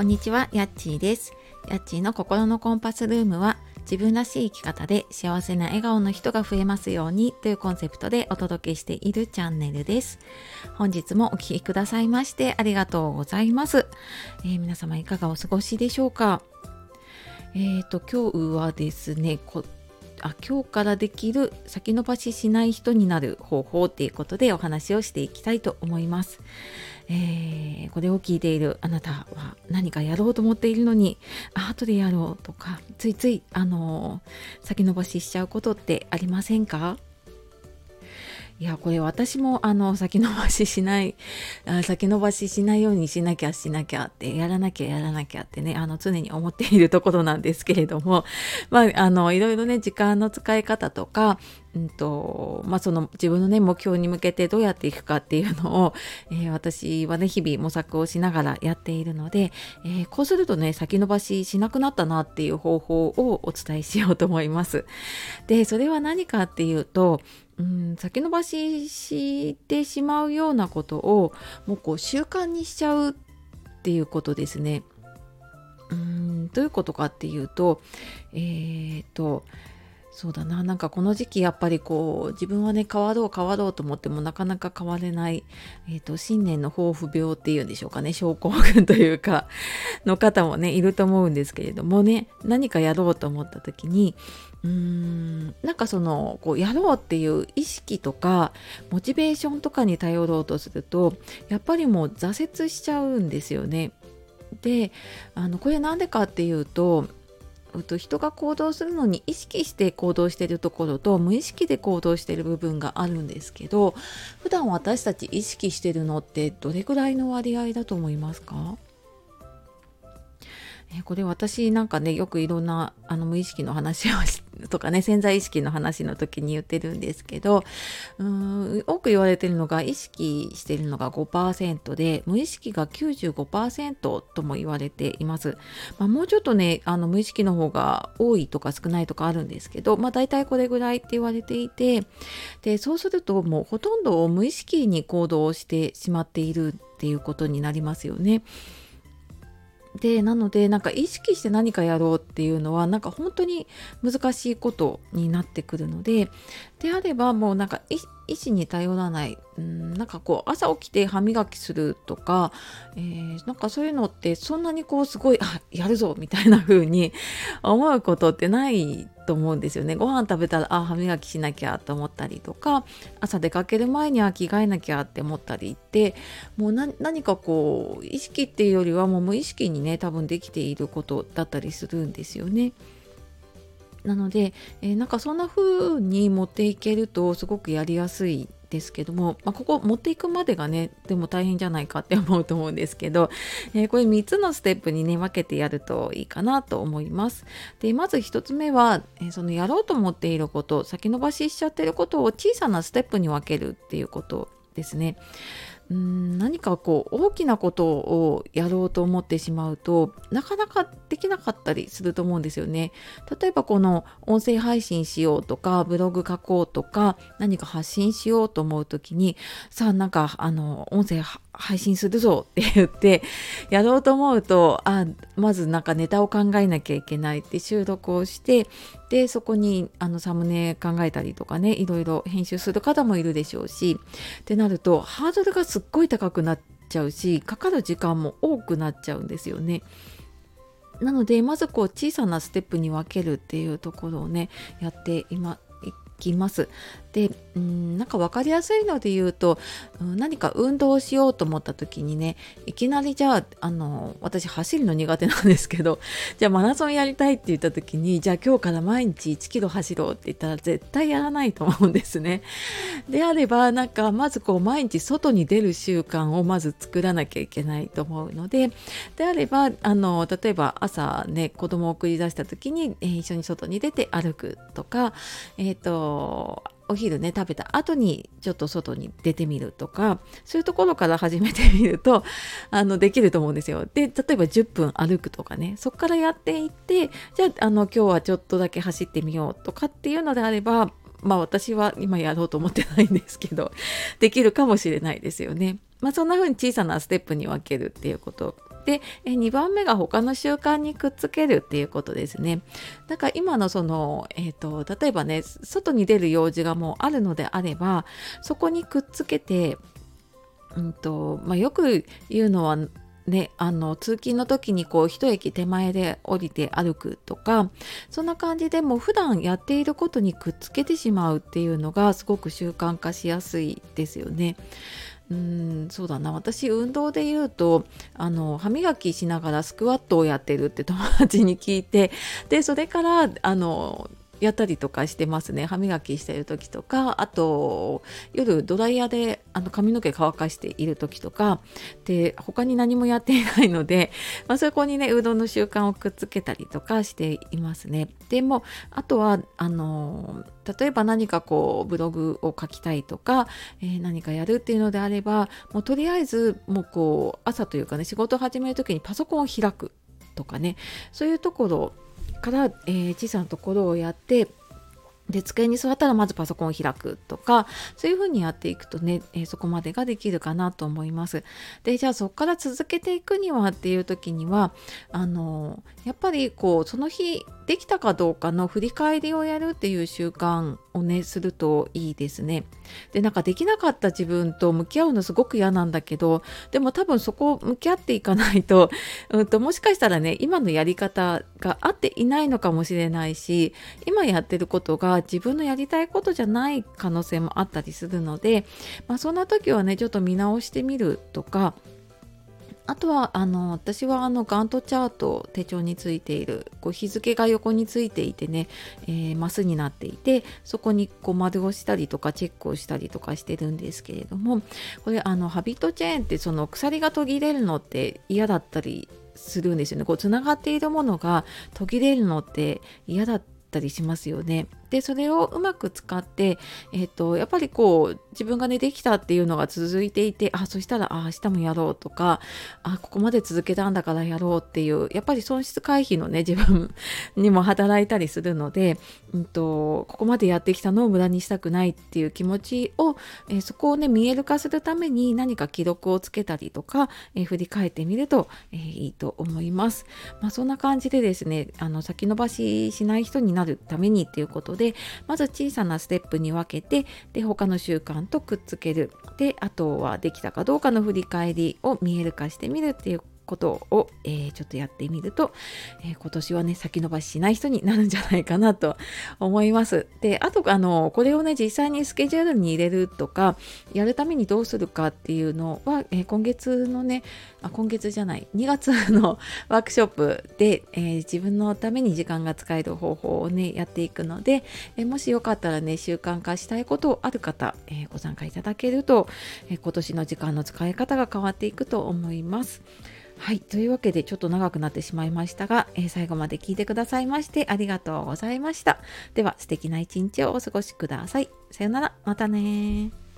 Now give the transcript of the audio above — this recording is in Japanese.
こんにちは、やっちーです。やっちーの心のコンパスルームは自分らしい生き方で幸せな笑顔の人が増えますようにというコンセプトでお届けしているチャンネルです。本日もお聴きくださいましてありがとうございます。えー皆様いかがお過ごしでしょうか？えっ、と、今日はですね、あ今日からできる先延ばししない人になる方法っていうことでお話をしていきたいと思います。えーこれを聞いているあなたは何かやろうと思っているのにあ後でやろうとかついついあの先延ばししちゃうことってありませんか？いやこれ私もあの先延ばししない先延ばししないようにしなきゃしなきゃってやらなきゃやらなきゃってねあの常に思っているところなんですけれども まああのいろいろね時間の使い方とかうんとまあ、その自分のね目標に向けてどうやっていくかっていうのを、えー私はね日々模索をしながらやっているので、えーこうするとね先延ばししなくなったなっていう方法をお伝えしようと思います。でそれは何かっていうとうん先延ばししてしまうようなことをもうこう習慣にしちゃうっていうことですね。うんどういうことかっていうとえー、とそうだな。なんかこの時期やっぱりこう自分はね変わろう変わろうと思ってもなかなか変われない、えー、と新年の抱負病っていうんでしょうかね。症候群というかの方もねいると思うんですけれどもね。何かやろうと思った時にうーんなんかそのこうやろうっていう意識とかモチベーションとかに頼ろうとするとやっぱりもう挫折しちゃうんですよね。であのこれなんでかっていうとと人が行動するのに意識して行動してるところと無意識で行動してる部分があるんですけど普段私たち意識してるのってどれくらいの割合だと思いますか？えこれ私なんかねよくいろんなあの無意識の話を とかね潜在意識の話の時に言ってるんですけどうーん多く言われてるのが意識してるのが5%で無意識が95%とも言われています。まあ、もうちょっとねあの無意識の方が多いとか少ないとかあるんですけど、まあ、大体これぐらいって言われていてでそうするともうほとんど無意識に行動してしまっているっていうことになりますよね。でなのでなんか意識して何かやろうっていうのはなんか本当に難しいことになってくるのでであればもうなんか意意思に頼らないうんなんかこう朝起きて歯磨きするとか、えーなんかそういうのってそんなにこうすごいあやるぞみたいな風に 思うことってないと思うんですよね。ご飯食べたらあ歯磨きしなきゃと思ったりとか朝出かける前には着替えなきゃって思ったりってもう何かこう意識っていうよりはもう無意識にね多分できていることだったりするんですよね。なので、えーなんかそんな風に持っていけるとすごくやりやすいですけども、まあ、ここ持っていくまでがねでも大変じゃないかって思うと思うんですけど、えーこれ3つのステップにね分けてやるといいかなと思います。でまず1つ目は、えーそのやろうと思っていること先延ばししちゃってることを小さなステップに分けるっていうことですね。うん何かこう大きなことをやろうと思ってしまうとなかなかできなかったりすると思うんですよね。例えばこの音声配信しようとかブログ書こうとか何か発信しようと思う時にさあなんかあの音声配信するぞって言って やろうと思うとあまずなんかネタを考えなきゃいけないって収録をしてでそこにあのサムネ考えたりとかねいろいろ編集する方もいるでしょうしってなるとハードルがすっごい高くなっちゃうしかかる時間も多くなっちゃうんですよね。なのでまずこう小さなステップに分けるっていうところをねやって今いきます。でうんなんか分かりやすいので言うと、うん何か運動しようと思った時にねいきなりじゃああの私走るの苦手なんですけど じゃあマラソンやりたいって言った時にじゃあ今日から毎日1キロ走ろうって言ったら絶対やらないと思うんですね。であればなんかまずこう毎日外に出る習慣をまず作らなきゃいけないと思うのでであればあの例えば朝ね子供を送り出した時に、えー一緒に外に出て歩くとかえっ、とお昼ね食べた後にちょっと外に出てみるとかそういうところから始めてみると あのできると思うんですよ。で例えば10分歩くとかねそこからやっていってじゃああの今日はちょっとだけ走ってみようとかっていうのであればまあ私は今やろうと思ってないんですけどできるかもしれないですよね。まあそんな風に小さなステップに分けるっていうことで2番目が他の習慣にくっつけるっていうことですね。だから今のその、えーと、例えばね外に出る用事がもうあるのであればそこにくっつけて、うんとまあ、よく言うのはね、あの通勤の時にこう一駅手前で降りて歩くとかそんな感じでもう普段やっていることにくっつけてしまうっていうのがすごく習慣化しやすいですよね。うんそうだな。私運動で言うとあの歯磨きしながらスクワットをやってるって友達に聞いてでそれからあのやったりとかしてますね。歯磨きしてる時とかあと夜ドライヤーであの髪の毛乾かしている時とかで他に何もやっていないので、まあ、そこにねうどんの習慣をくっつけたりとかしていますね。でもあとはあの例えば何かこうブログを書きたいとか、えー、何かやるっていうのであればもうとりあえずもうこう朝というかね仕事を始める時にパソコンを開くとかねそういうところから、えー、小さなところをやってで机に座ったらまずパソコンを開くとかそういうふうにやっていくとね、えー、そこまでができるかなと思います。でじゃあそこから続けていくにはっていう時にはあのやっぱりこうその日できたかどうかの振り返りをやるっていう習慣をねするといいですね。でなんかできなかった自分と向き合うのすごく嫌なんだけどでも多分そこを向き合っていかないと, うんともしかしたらね今のやり方が合っていないのかもしれないし今やってることが自分のやりたいことじゃない可能性もあったりするので、まあ、そんな時はねちょっと見直してみるとかあとはあの私はあのガントチャート手帳についているこう日付が横についていてね、えー、マスになっていてそこにこう丸をしたりとかチェックをしたりとかしてるんですけれどもこれあのハビットチェーンってその鎖が途切れるのって嫌だったりするんですよねこうつながっているものが途切れるのって嫌だったりしますよね。でそれをうまく使って、えーと、やっぱりこう自分がねできたっていうのが続いていてあそしたらあ明日もやろうとかあここまで続けたんだからやろうっていうやっぱり損失回避のね自分にも働いたりするので、うんと、ここまでやってきたのを無駄にしたくないっていう気持ちを、えー、そこをね見える化するために何か記録をつけたりとか、えー、振り返ってみると、えー、いいと思います。まあ、そんな感じでですねあの先延ばししない人になるためにっていうことでまず小さなステップに分けてで他の習慣とくっつける。であとはできたかどうかの振り返りを見える化してみるっていうことを、えー、ちょっとやってみると、えー、今年はね先延ばししない人になるんじゃないかなと思います。であとあのこれをね実際にスケジュールに入れるとかやるためにどうするかっていうのは、えー、今月のねあ今月じゃない2月の ワークショップで、え自分のために時間が使える方法をねやっていくので、えもしよかったらね習慣化したいことある方、えご参加いただけると、え今年の時間の使い方が変わっていくと思います。はい。というわけで、ちょっと長くなってしまいましたが、えー、最後まで聞いてくださいましてありがとうございました。では、素敵な一日をお過ごしください。さよなら。またね